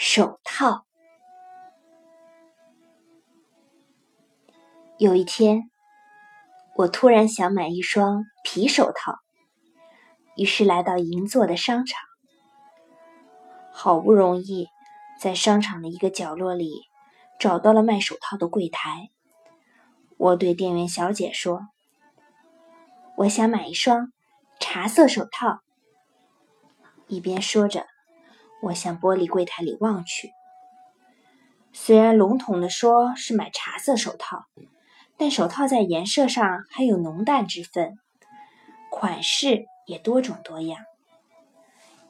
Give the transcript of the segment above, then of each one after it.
手套。有一天，我突然想买一双皮手套，于是来到银座的商场。好不容易在商场的一个角落里找到了卖手套的柜台，我对店员小姐说：“我想买一双茶色手套。”一边说着，我向玻璃柜台里望去。虽然笼统的说是买茶色手套。但手套在颜色上还有浓淡之分，款式也多种多样，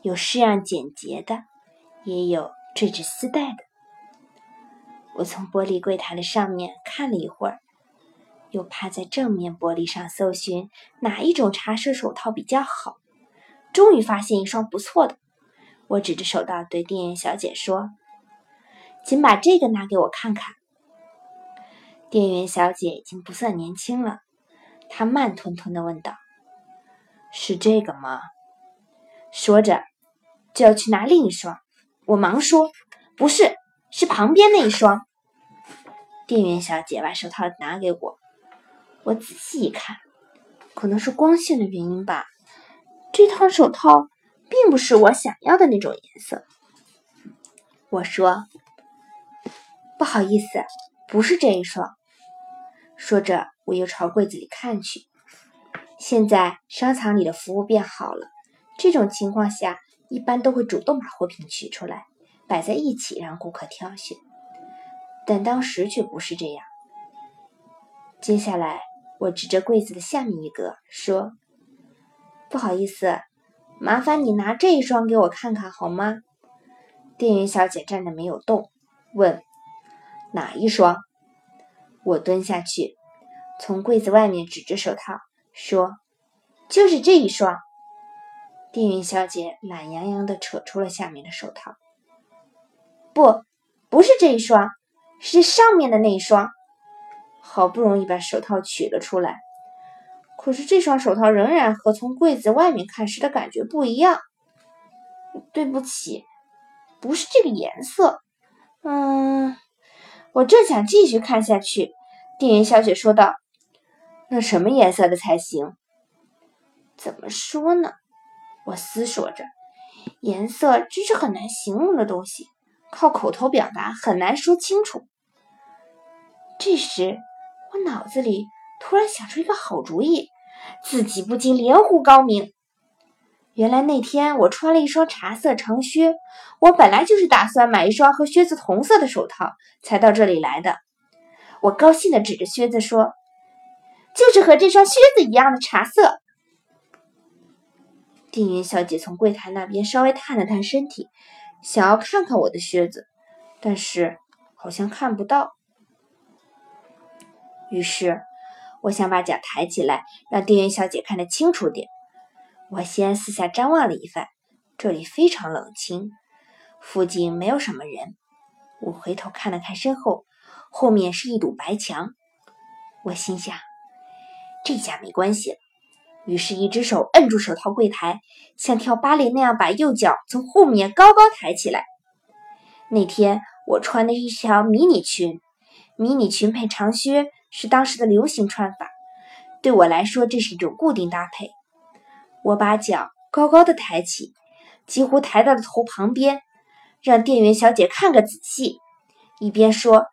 有式样简洁的，也有缀着丝带的。我从玻璃柜台的上面看了一会儿，又趴在正面玻璃上搜寻哪一种茶色手套比较好，终于发现一双不错的。我指着手套对店员小姐说：“请把这个拿给我看看。”店员小姐已经不算年轻了，她慢吞吞的问道：“是这个吗？”说着就要去拿另一双。我忙说：“不是，是旁边那一双。”店员小姐把手套拿给我，我仔细一看，可能是光线的原因吧，这套手套并不是我想要的那种颜色。我说：“不好意思，不是这一双。”说着，我又朝柜子里看去。现在商场里的服务变好了，这种情况下一般都会主动把货品取出来，摆在一起让顾客挑选。但当时却不是这样。接下来，我指着柜子的下面一格说：“不好意思，麻烦你拿这一双给我看看好吗？”店员小姐站着没有动，问：“哪一双？”我蹲下去，从柜子外面指着手套说：“就是这一双。”店员小姐懒洋洋地扯出了下面的手套。“不，不是这一双，是上面的那一双。”好不容易把手套取了出来，可是这双手套仍然和从柜子外面看时的感觉不一样。对不起，不是这个颜色。嗯，我正想继续看下去。店员小姐说道：“那什么颜色的才行？怎么说呢？”我思索着，颜色真是很难形容的东西，靠口头表达很难说清楚。这时，我脑子里突然想出一个好主意，自己不禁连呼高明。原来那天我穿了一双茶色长靴，我本来就是打算买一双和靴子同色的手套，才到这里来的。我高兴地指着靴子说：“就是和这双靴子一样的茶色。”店员小姐从柜台那边稍微探了探身体，想要看看我的靴子，但是好像看不到。于是，我想把脚抬起来，让店员小姐看得清楚点。我先四下张望了一番，这里非常冷清，附近没有什么人。我回头看了看身后。后面是一堵白墙，我心想，这下没关系了。于是，一只手摁住手套柜台，像跳芭蕾那样把右脚从后面高高抬起来。那天我穿的一条迷你裙，迷你裙配长靴是当时的流行穿法，对我来说这是一种固定搭配。我把脚高高的抬起，几乎抬到了头旁边，让店员小姐看个仔细，一边说。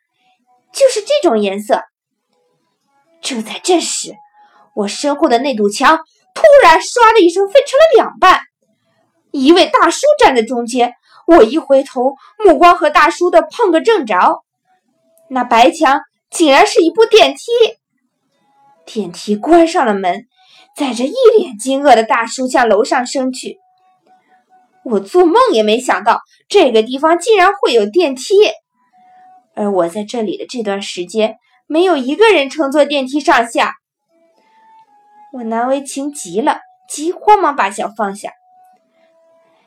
就是这种颜色。就在这时，我身后的那堵墙突然“唰”的一声分成了两半，一位大叔站在中间。我一回头，目光和大叔的碰个正着。那白墙竟然是一部电梯。电梯关上了门，载着一脸惊愕的大叔向楼上升去。我做梦也没想到，这个地方竟然会有电梯。而我在这里的这段时间，没有一个人乘坐电梯上下，我难为情极了，急慌忙把脚放下，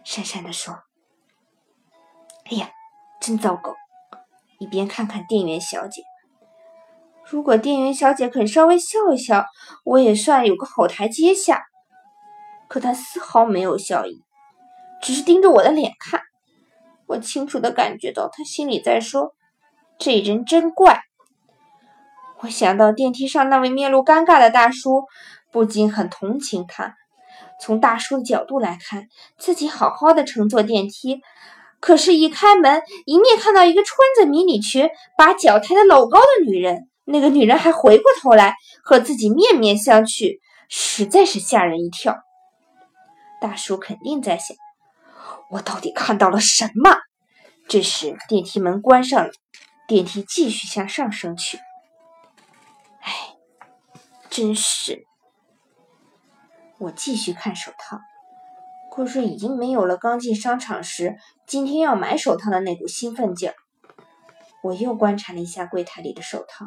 讪讪地说：“哎呀，真糟糕！”一边看看店员小姐，如果店员小姐肯稍微笑一笑，我也算有个好台阶下。可她丝毫没有笑意，只是盯着我的脸看。我清楚的感觉到他心里在说：“这人真怪。”我想到电梯上那位面露尴尬的大叔，不禁很同情他。从大叔的角度来看，自己好好的乘坐电梯，可是，一开门，迎面看到一个穿着迷你裙、把脚抬得老高的女人。那个女人还回过头来和自己面面相觑，实在是吓人一跳。大叔肯定在想：我到底看到了什么？这时，电梯门关上了，电梯继续向上升去。哎，真是！我继续看手套，可是已经没有了刚进商场时今天要买手套的那股兴奋劲儿。我又观察了一下柜台里的手套，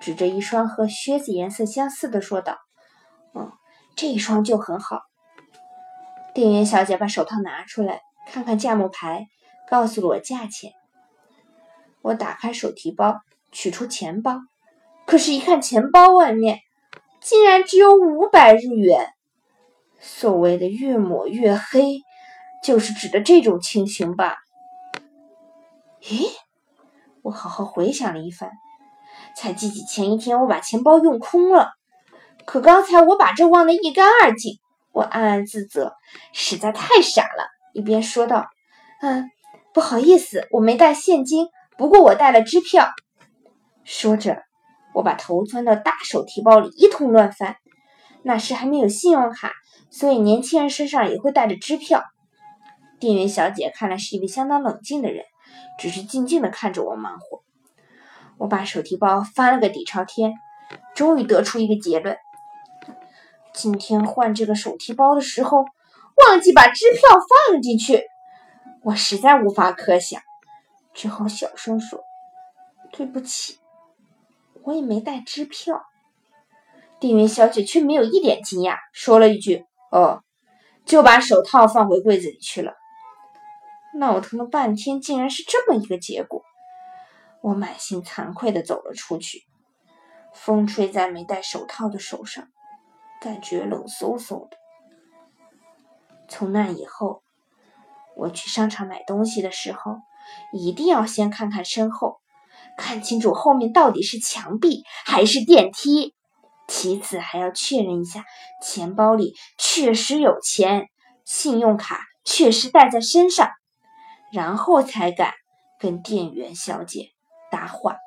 指着一双和靴子颜色相似的说道：“嗯，这一双就很好。”店员小姐把手套拿出来，看看价目牌，告诉了我价钱。我打开手提包，取出钱包，可是，一看钱包外面，竟然只有五百日元。所谓的越抹越黑，就是指的这种情形吧？咦，我好好回想了一番，才记起前一天我把钱包用空了。可刚才我把这忘得一干二净，我暗暗自责，实在太傻了。一边说道：“嗯，不好意思，我没带现金，不过我带了支票。”说着，我把头钻到大手提包里，一通乱翻。那时还没有信用卡。所以年轻人身上也会带着支票。店员小姐看来是一位相当冷静的人，只是静静地看着我忙活。我把手提包翻了个底朝天，终于得出一个结论：今天换这个手提包的时候，忘记把支票放进去。我实在无法可想，只好小声说：“对不起，我也没带支票。”店员小姐却没有一点惊讶，说了一句。哦，就把手套放回柜子里去了。闹腾了半天，竟然是这么一个结果。我满心惭愧的走了出去，风吹在没戴手套的手上，感觉冷飕飕的。从那以后，我去商场买东西的时候，一定要先看看身后，看清楚后面到底是墙壁还是电梯。其次还要确认一下，钱包里确实有钱，信用卡确实带在身上，然后才敢跟店员小姐搭话。